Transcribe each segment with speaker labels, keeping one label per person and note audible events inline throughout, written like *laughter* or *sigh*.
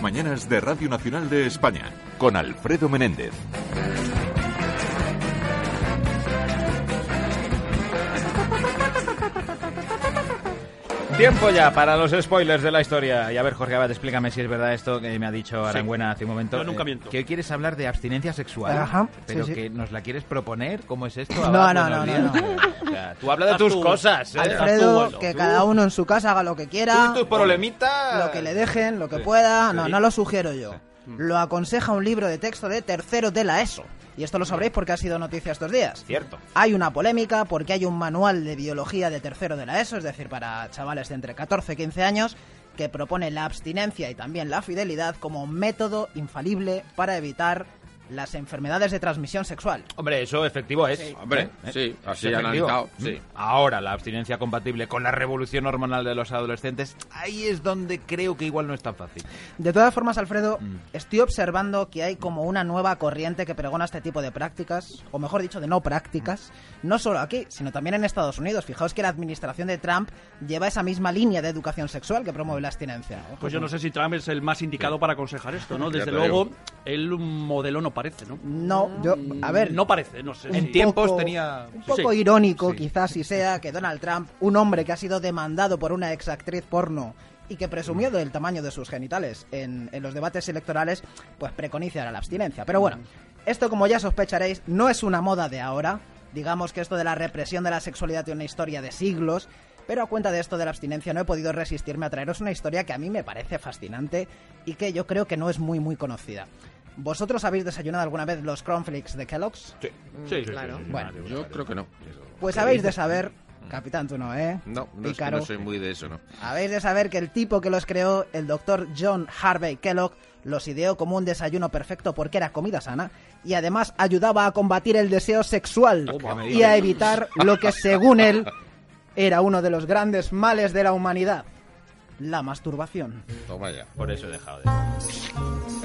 Speaker 1: mañanas de Radio Nacional de España con Alfredo Menéndez.
Speaker 2: Tiempo ya para los spoilers de la historia. Y a ver, Jorge Abad, explícame si es verdad esto que me ha dicho Arangüena hace un momento.
Speaker 3: Yo nunca
Speaker 2: Eh,
Speaker 3: miento.
Speaker 2: Que hoy quieres hablar de abstinencia sexual.
Speaker 4: Ajá,
Speaker 2: Pero
Speaker 4: sí, sí.
Speaker 2: que nos la quieres proponer. ¿Cómo es esto?
Speaker 4: No,
Speaker 2: Abad?
Speaker 4: no, no,
Speaker 2: días.
Speaker 4: no,
Speaker 2: O sea, tú habla de tus
Speaker 3: tú.
Speaker 2: cosas. ¿eh?
Speaker 4: Alfredo,
Speaker 3: bueno,
Speaker 4: que
Speaker 3: tú-
Speaker 4: cada uno en su casa haga lo que quiera,
Speaker 2: Tú y tus problemitas.
Speaker 4: lo que le dejen, lo que
Speaker 2: Sí.
Speaker 4: pueda. No,
Speaker 2: Sí.
Speaker 4: no lo sugiero yo. Lo aconseja un libro de texto de tercero de la ESO. Y esto lo sabréis porque ha sido noticia estos días.
Speaker 2: Cierto.
Speaker 4: Hay una polémica porque hay un manual de biología de tercero de la ESO, es decir, para chavales de entre 14 y 15 años, que propone la abstinencia y también la fidelidad como método infalible para evitar las enfermedades de transmisión sexual.
Speaker 2: Hombre, eso efectivo es.
Speaker 5: Hombre,
Speaker 2: ¿Eh?
Speaker 5: sí, así
Speaker 2: efectivo.
Speaker 5: analizado,
Speaker 2: Mm.
Speaker 5: sí.
Speaker 2: Ahora, la abstinencia compatible con la revolución hormonal de los adolescentes, ahí es donde creo que igual no es tan fácil.
Speaker 4: De todas formas, Alfredo,
Speaker 2: Mm.
Speaker 4: estoy observando que hay como una nueva corriente que pregona este tipo de prácticas, o mejor dicho, de no prácticas, no solo aquí, sino también en Estados Unidos. Fijaos que la administración de Trump lleva esa misma línea de educación sexual que promueve la abstinencia. Ojo,
Speaker 3: Pues yo no sé si Trump es el más indicado para aconsejar esto, ¿no? *laughs* Desde luego, él un modelo no parece, ¿no?
Speaker 4: No, yo, a ver,
Speaker 3: No parece, no sé.
Speaker 2: En tiempos
Speaker 4: poco-
Speaker 2: tenía-
Speaker 4: Un poco
Speaker 3: Sí.
Speaker 4: irónico,
Speaker 2: Sí.
Speaker 4: quizás si sea, que Donald Trump, un hombre que ha sido demandado por una exactriz porno y que presumió del tamaño de sus genitales en, en los debates electorales, pues preconiza la abstinencia. Pero bueno, esto como ya sospecharéis, no es una moda de ahora. Digamos que esto de la represión de la sexualidad tiene una historia de siglos. Pero a cuenta de esto de la abstinencia no he podido resistirme a traeros una historia que a mí me parece fascinante y que yo creo que no es muy muy conocida. ¿Vosotros habéis desayunado alguna vez los cornflakes de Kellogg's?
Speaker 3: Sí, sí, claro.
Speaker 4: Bueno,
Speaker 5: Yo creo que no.
Speaker 4: pues habéis de saber, capitán, tú no, ¿eh?
Speaker 5: No, no, es que no soy muy de eso, ¿no?
Speaker 4: Habéis de saber que el tipo que los creó, el doctor John Harvey Kellogg, los ideó como un desayuno perfecto porque era comida sana y además ayudaba a combatir el deseo sexual
Speaker 2: Toma.
Speaker 4: y a evitar lo que según él era uno de los grandes males de la humanidad, la masturbación.
Speaker 5: Toma ya.
Speaker 2: Por eso he dejado de...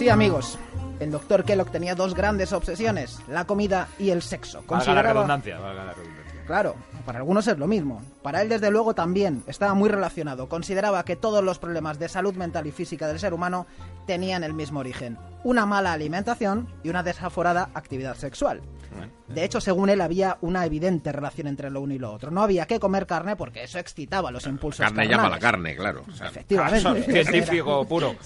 Speaker 4: Sí, amigos, el doctor Kellogg tenía dos grandes obsesiones, la comida y el sexo.
Speaker 2: Valga la
Speaker 4: Consideraba-
Speaker 2: redundancia, valga la redundancia.
Speaker 4: Claro, para algunos es lo mismo. Para él, desde luego, también estaba muy relacionado. Consideraba que todos los problemas de salud mental y física del ser humano tenían el mismo origen. Una mala alimentación y una desaforada actividad sexual. De hecho, según él, había una evidente relación entre lo uno y lo otro. No había que comer carne porque eso excitaba los impulsos
Speaker 5: Carne llama la carne, claro. O sea,
Speaker 4: Efectivamente.
Speaker 2: Científico puro.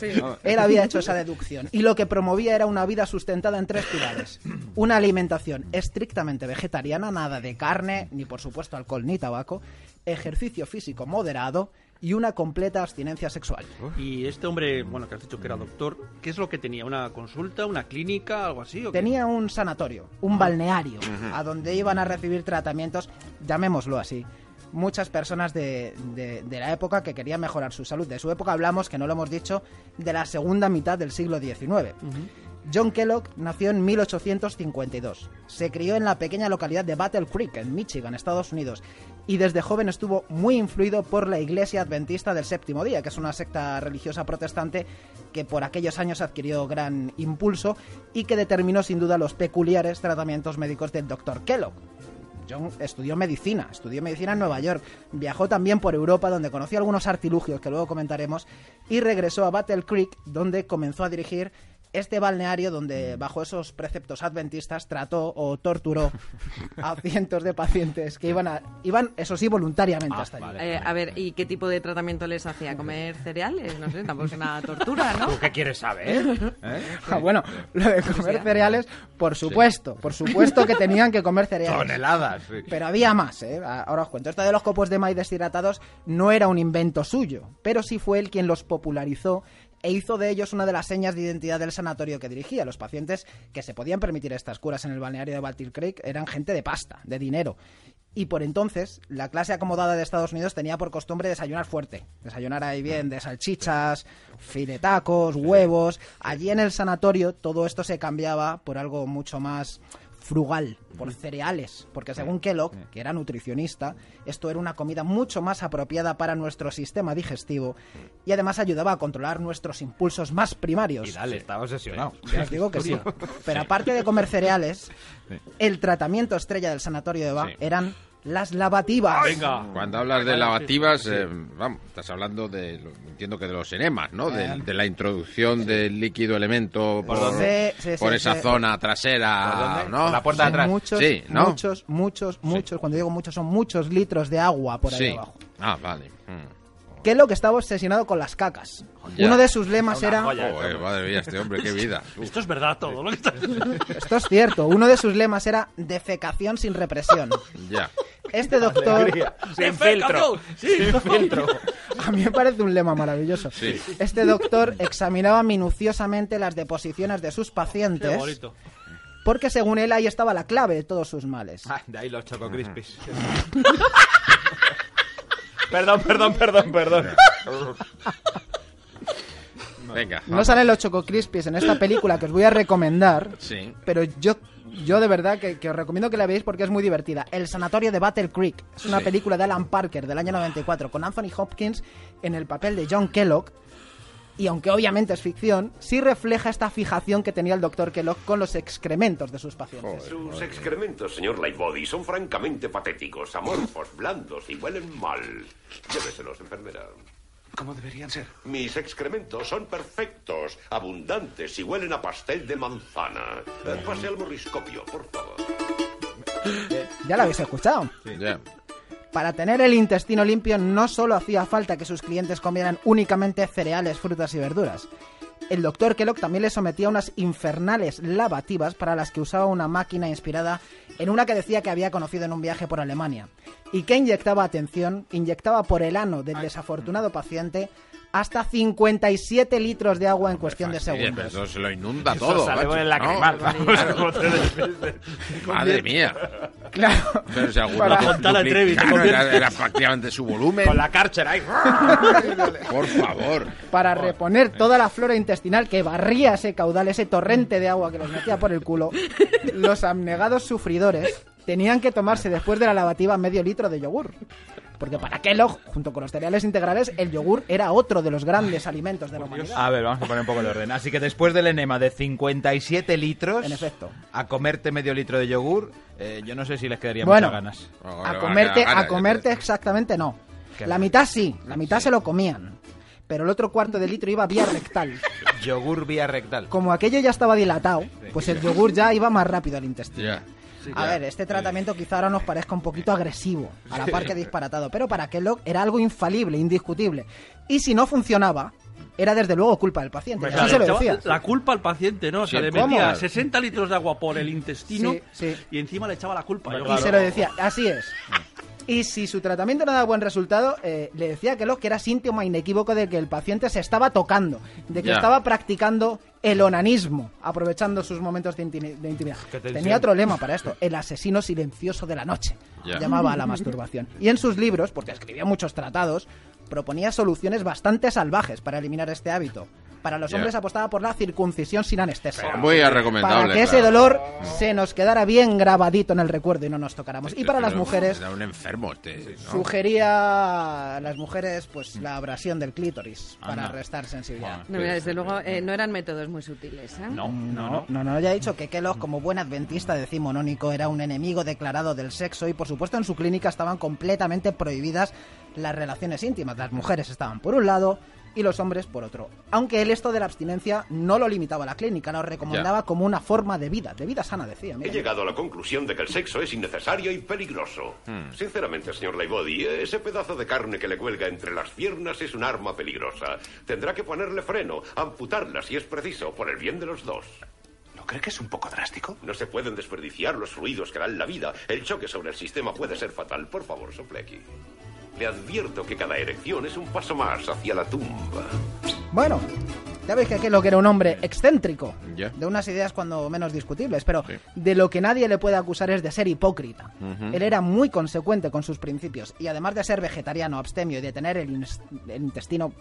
Speaker 4: Él había hecho esa deducción y lo que promovía era una vida sustentada en tres pilares. Una alimentación estrictamente vegetariana, nada de carne, ni por supuesto alcohol ni tabaco, ejercicio físico moderado y una completa abstinencia sexual.
Speaker 3: Y este hombre, bueno, que has dicho que era doctor, ¿qué es lo que tenía? ¿Una consulta, una clínica, algo así? o qué?
Speaker 4: Tenía un sanatorio, un balneario, a donde iban a recibir tratamientos, llamémoslo así. Muchas personas de, de- de la época que querían mejorar su salud. De su época hablamos, que no lo hemos dicho, de la segunda mitad del siglo XIX. John Kellogg nació en 1852. Se crió en la pequeña localidad de Battle Creek, en Michigan, Estados Unidos, y desde joven estuvo muy influido por la Iglesia Adventista del Séptimo Día, que es una secta religiosa protestante que por aquellos años adquirió gran impulso y que determinó sin duda los peculiares tratamientos médicos del Dr. Kellogg. John estudió medicina, estudió medicina en Nueva York, viajó también por Europa donde conoció algunos artilugios que luego comentaremos y regresó a Battle Creek donde comenzó a dirigir este balneario donde bajo esos preceptos adventistas trató o torturó a *laughs* cientos de pacientes que iban a iban eso sí voluntariamente
Speaker 2: Ah,
Speaker 4: hasta allí.
Speaker 2: vale.
Speaker 6: Eh, a ver, ¿y qué tipo de tratamiento les hacía? ¿Comer cereales? No sé, tampoco es una tortura, ¿no?
Speaker 2: ¿Tú qué quieres saber? *laughs* ¿Eh?
Speaker 4: Ah, bueno, lo de comer cereales, por supuesto, por supuesto que tenían que comer cereales.
Speaker 2: Toneladas. sí.
Speaker 4: Pero había más, ¿eh? Ahora os cuento. Esto de los copos de maíz deshidratados no era un invento suyo, pero sí fue él quien los popularizó e hizo de ellos una de las señas de identidad del sanatorio que dirigía. Los pacientes que se podían permitir estas curas en el balneario de Battle Creek eran gente de pasta, de dinero. Y por entonces, la clase acomodada de Estados Unidos tenía por costumbre desayunar fuerte. Desayunar ahí bien de salchichas, filetacos, huevos. Allí en el sanatorio todo esto se cambiaba por algo mucho más frugal, por cereales, porque según Kellogg, que era nutricionista, esto era una comida mucho más apropiada para nuestro sistema digestivo y además ayudaba a controlar nuestros impulsos más primarios.
Speaker 2: Y dale, estaba obsesionado.
Speaker 4: Ya os digo que sí. Pero aparte de comer cereales, el tratamiento estrella del sanatorio de Ba
Speaker 5: Sí.
Speaker 4: eran las lavativas.
Speaker 3: Venga.
Speaker 5: Cuando hablas de lavativas, eh, vamos, estás hablando de, lo- entiendo que de los enemas, ¿no? De, de la introducción del líquido elemento por?
Speaker 4: Sí, sí,
Speaker 5: por
Speaker 4: sí,
Speaker 5: esa
Speaker 4: sí.
Speaker 5: zona
Speaker 2: ¿Por
Speaker 5: trasera? ¿no?
Speaker 2: Por la puerta de atrás.
Speaker 4: muchos,
Speaker 5: Sí, ¿no?
Speaker 4: muchos, muchos, muchos, cuando digo muchos, son muchos litros de agua por ahí
Speaker 5: Sí.
Speaker 4: abajo.
Speaker 5: Ah, vale. Mm.
Speaker 4: Que es lo que estaba obsesionado con las cacas.
Speaker 5: Ya.
Speaker 4: Uno de sus lemas era...
Speaker 3: joya.
Speaker 5: Joder, madre mía, este hombre, qué vida. Uf. *laughs*
Speaker 3: Esto es verdad todo lo que estás *laughs*
Speaker 4: Esto es cierto, uno de sus lemas era defecación sin represión.
Speaker 5: ya.
Speaker 4: Este doctor... *laughs*
Speaker 2: Sin filtro. Sin filtro.
Speaker 4: A mí me parece un lema maravilloso.
Speaker 5: Sí.
Speaker 4: Este doctor examinaba minuciosamente las deposiciones de sus
Speaker 3: Qué
Speaker 4: pacientes
Speaker 3: bonito.
Speaker 4: porque según él ahí estaba la clave de todos sus males.
Speaker 2: Ah, de ahí los Choco Crispies. Perdón, perdón, perdón, perdón. *laughs*
Speaker 5: Venga.
Speaker 4: No
Speaker 5: vamos.
Speaker 4: salen los Choco Crispies en esta película que os voy a recomendar,
Speaker 5: Sí.
Speaker 4: pero yo, yo de verdad que, que os recomiendo que la veáis porque es muy divertida. El Sanatorio de Battle Creek es una
Speaker 5: Sí.
Speaker 4: película de Alan Parker del año 94 con Anthony Hopkins en el papel de John Kellogg. Y aunque obviamente es ficción, sí refleja esta fijación que tenía el doctor Kellogg con los excrementos de sus pacientes.
Speaker 7: Sus excrementos, señor Lightbody, son francamente patéticos, amorfos, *laughs* blandos y huelen mal. Lléveselos, enfermera.
Speaker 8: ¿Cómo deberían ser?
Speaker 7: Mis excrementos son perfectos, abundantes y huelen a pastel de manzana. Pase al morriscopio, por favor.
Speaker 4: Ya lo habéis escuchado.
Speaker 5: Ya.
Speaker 4: Para tener el intestino limpio no solo hacía falta que sus clientes comieran únicamente cereales, frutas y verduras. El doctor Kellogg también le sometía a unas infernales lavativas para las que usaba una máquina inspirada en una que decía que había conocido en un viaje por Alemania. Y que inyectaba, atención, inyectaba por el ano del desafortunado paciente hasta 57 litros de agua en cuestión de segundos.
Speaker 5: eso se lo inunda
Speaker 2: Eso
Speaker 5: todo.
Speaker 2: sale con el
Speaker 5: ¿no?
Speaker 2: te despistes.
Speaker 5: Madre mía.
Speaker 4: Claro.
Speaker 5: Pero si alguno
Speaker 4: Para-
Speaker 5: dupli-
Speaker 3: Fontana Trevi,
Speaker 5: claro, era prácticamente su volumen.
Speaker 2: Con la cárcel ahí. *laughs*
Speaker 5: Por favor.
Speaker 4: para reponer toda la flora intestinal que barría ese caudal, ese torrente de agua que los metía por el culo, los abnegados sufridores tenían que tomarse después de la lavativa medio litro de yogur. Porque para Kellogg, junto con los cereales integrales, el yogur era otro de los grandes alimentos de la humanidad.
Speaker 2: A ver, vamos a poner un poco de orden. Así que después del enema de 57 litros,
Speaker 4: En efecto.
Speaker 2: a comerte medio litro de yogur, eh, yo no sé si les quedaría
Speaker 4: Bueno,
Speaker 2: muchas ganas.
Speaker 5: Ahora
Speaker 4: A comerte, a comerte exactamente no. La mitad sí, la mitad se lo comían. Pero el otro cuarto de litro iba vía rectal.
Speaker 2: Yogur vía rectal.
Speaker 4: Como aquello ya estaba dilatado, pues el yogur ya iba más rápido al intestino. A ver, este tratamiento quizá ahora nos parezca un poquito agresivo, a la par que disparatado, pero para Kellogg era algo infalible, indiscutible. Y si no funcionaba, era desde luego culpa del paciente.
Speaker 3: Pues
Speaker 4: así se lo decía.
Speaker 3: La culpa al paciente, ¿no? O sea,
Speaker 5: Sí,
Speaker 3: le
Speaker 5: ¿cómo?
Speaker 3: metía 60 litros de agua por el intestino
Speaker 4: Sí, sí.
Speaker 3: y encima le echaba la culpa. Yo,
Speaker 4: Y
Speaker 3: claro,
Speaker 4: se lo decía, así es. Y si su tratamiento no daba buen resultado, eh, le decía a Kellogg que era síntoma inequívoco de que el paciente se estaba tocando, de que estaba practicando el onanismo, aprovechando sus momentos de, intimi- de intimidad. Tenía otro lema para esto, el asesino silencioso de la noche. Llamaba a la masturbación. Y en sus libros, porque escribía muchos tratados, proponía soluciones bastante salvajes para eliminar este hábito. Para los
Speaker 5: Ya.
Speaker 4: hombres apostaba por la circuncisión sin anestesia.
Speaker 5: Muy recomendable.
Speaker 4: Para que ese
Speaker 5: claro.
Speaker 4: dolor se nos quedara bien grabadito en el recuerdo y no nos tocáramos. Y para las
Speaker 5: Pero
Speaker 4: mujeres,
Speaker 5: Era un enfermo este. ¿no?
Speaker 4: sugería a las mujeres pues la abrasión del clítoris para
Speaker 2: Anda.
Speaker 4: restar sensibilidad.
Speaker 6: No, mira, desde luego eh, no eran métodos muy sutiles. ¿eh?
Speaker 2: No, no, no.
Speaker 4: No, no, ya he dicho que Kellogg, como buen adventista decimonónico, era un enemigo declarado del sexo y, por supuesto, en su clínica estaban completamente prohibidas las relaciones íntimas. Las mujeres estaban por un lado y los hombres por otro. Aunque él esto de la abstinencia no lo limitaba a la clínica, lo recomendaba como una forma de vida, de vida sana, decía.
Speaker 7: He llegado a la conclusión de que el sexo es innecesario y peligroso. Sinceramente, señor Lightbody, ese pedazo de carne que le cuelga entre las piernas es un arma peligrosa. Tendrá que ponerle freno, amputarla si es preciso, por el bien de los dos.
Speaker 8: ¿No cree que es un poco drástico?
Speaker 7: No se pueden desperdiciar los fluidos que dan la vida. El choque sobre el sistema puede ser fatal. Por favor, sople aquí. Le advierto que cada erección es un paso más hacia la tumba.
Speaker 4: Bueno, ya veis que Kellogg era un hombre excéntrico, de unas ideas cuando menos discutibles, pero
Speaker 5: Sí.
Speaker 4: de lo que nadie le puede acusar es de ser hipócrita. Él era muy consecuente con sus principios y además de ser vegetariano, abstemio y de tener el intestino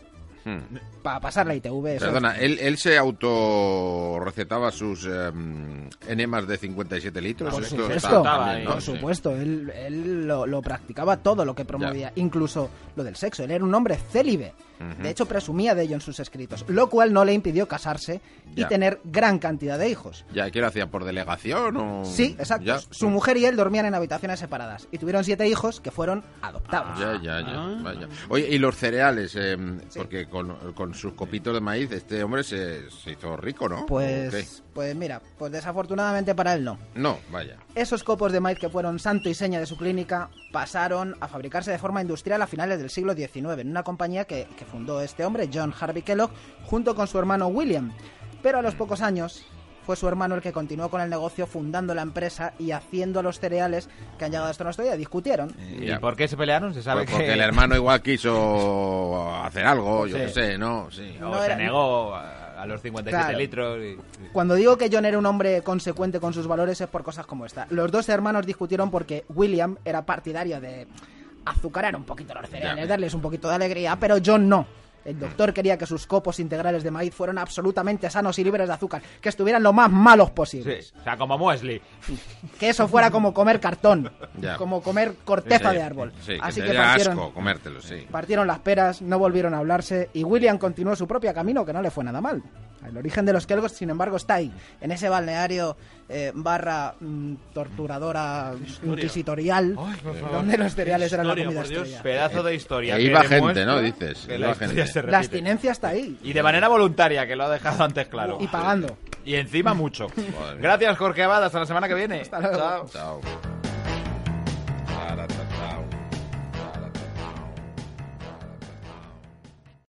Speaker 5: Hmm.
Speaker 4: Para pasar la ITV.
Speaker 5: Perdona, ¿él, él se auto recetaba sus em, enemas de 57 litros.
Speaker 4: Por
Speaker 5: Esto
Speaker 4: supuesto,
Speaker 5: está también, ¿no?
Speaker 4: por
Speaker 5: Sí.
Speaker 4: supuesto, él, él lo, lo practicaba todo lo que promovía, incluso lo del sexo. Él era un hombre célibe. De hecho, presumía de ello en sus escritos, lo cual no le impidió casarse y tener gran cantidad de hijos.
Speaker 5: Ya, ¿qué lo hacía? ¿Por delegación o...?
Speaker 4: Sí, exacto.
Speaker 5: Ya.
Speaker 4: Su mujer y él dormían en habitaciones separadas y tuvieron siete hijos que fueron adoptados.
Speaker 5: Ya, ya, ya.
Speaker 3: Ah.
Speaker 5: Vaya. Oye, y los cereales, em, porque con, con sus copitos de maíz este hombre se, se hizo rico, ¿no? ¿O
Speaker 4: Pues, pues mira, pues desafortunadamente para él no.
Speaker 5: No, vaya.
Speaker 4: Esos copos de maíz que fueron santo y seña de su clínica pasaron a fabricarse de forma industrial a finales del siglo XIX en una compañía que, que fundó este hombre, John Harvey Kellogg, junto con su hermano William. Pero a los pocos años fue su hermano el que continuó con el negocio fundando la empresa y haciendo los cereales que han llegado hasta nuestro día. Discutieron.
Speaker 2: ¿Y
Speaker 5: Ya.
Speaker 2: por qué se pelearon? Se sabe
Speaker 5: Pues porque
Speaker 2: que...
Speaker 5: el hermano igual quiso hacer algo, yo
Speaker 2: Sí.
Speaker 5: qué sé, ¿no? Sí.
Speaker 2: O
Speaker 4: No
Speaker 2: se
Speaker 4: era-
Speaker 2: negó a, a los 57
Speaker 4: Claro.
Speaker 2: litros. y-
Speaker 4: Cuando digo que John era un hombre consecuente con sus valores es por cosas como esta. Los dos hermanos discutieron porque William era partidario de azucarar un poquito los cereales,
Speaker 5: Ya.
Speaker 4: darles un poquito de alegría, pero John no. El doctor quería que sus copos integrales de maíz fueran absolutamente sanos y libres de azúcar, que estuvieran lo más malos
Speaker 2: Sí,
Speaker 4: posibles.
Speaker 2: o sea, como muesli.
Speaker 4: Que eso fuera como comer cartón,
Speaker 5: Ya.
Speaker 4: como comer corteza
Speaker 5: Sí,
Speaker 4: de árbol.
Speaker 5: Sí,
Speaker 4: Así
Speaker 5: que
Speaker 4: que
Speaker 5: te da
Speaker 4: partieron,
Speaker 5: asco comértelo, sí.
Speaker 4: partieron las peras, no volvieron a hablarse y William continuó su propio camino, que no le fue nada mal. El origen de los Kelgos, sin embargo, está ahí, en ese balneario eh, barra mm, torturadora inquisitorial, donde los cereales eran la
Speaker 3: Historia,
Speaker 4: comida
Speaker 3: por Dios.
Speaker 4: estrella.
Speaker 2: Pedazo de historia.
Speaker 5: que iba gente,
Speaker 2: demuestra
Speaker 5: ¿no? Dices,
Speaker 2: que
Speaker 5: iba
Speaker 2: la historia
Speaker 5: gente.
Speaker 2: se
Speaker 4: La
Speaker 2: repite.
Speaker 4: abstinencia está ahí.
Speaker 2: Y de manera voluntaria, que lo ha dejado antes claro.
Speaker 4: Y pagando.
Speaker 2: Y encima mucho. Gracias, Jorge Abad. Hasta la semana que viene.
Speaker 4: Hasta luego.
Speaker 2: Chao.
Speaker 5: Chao.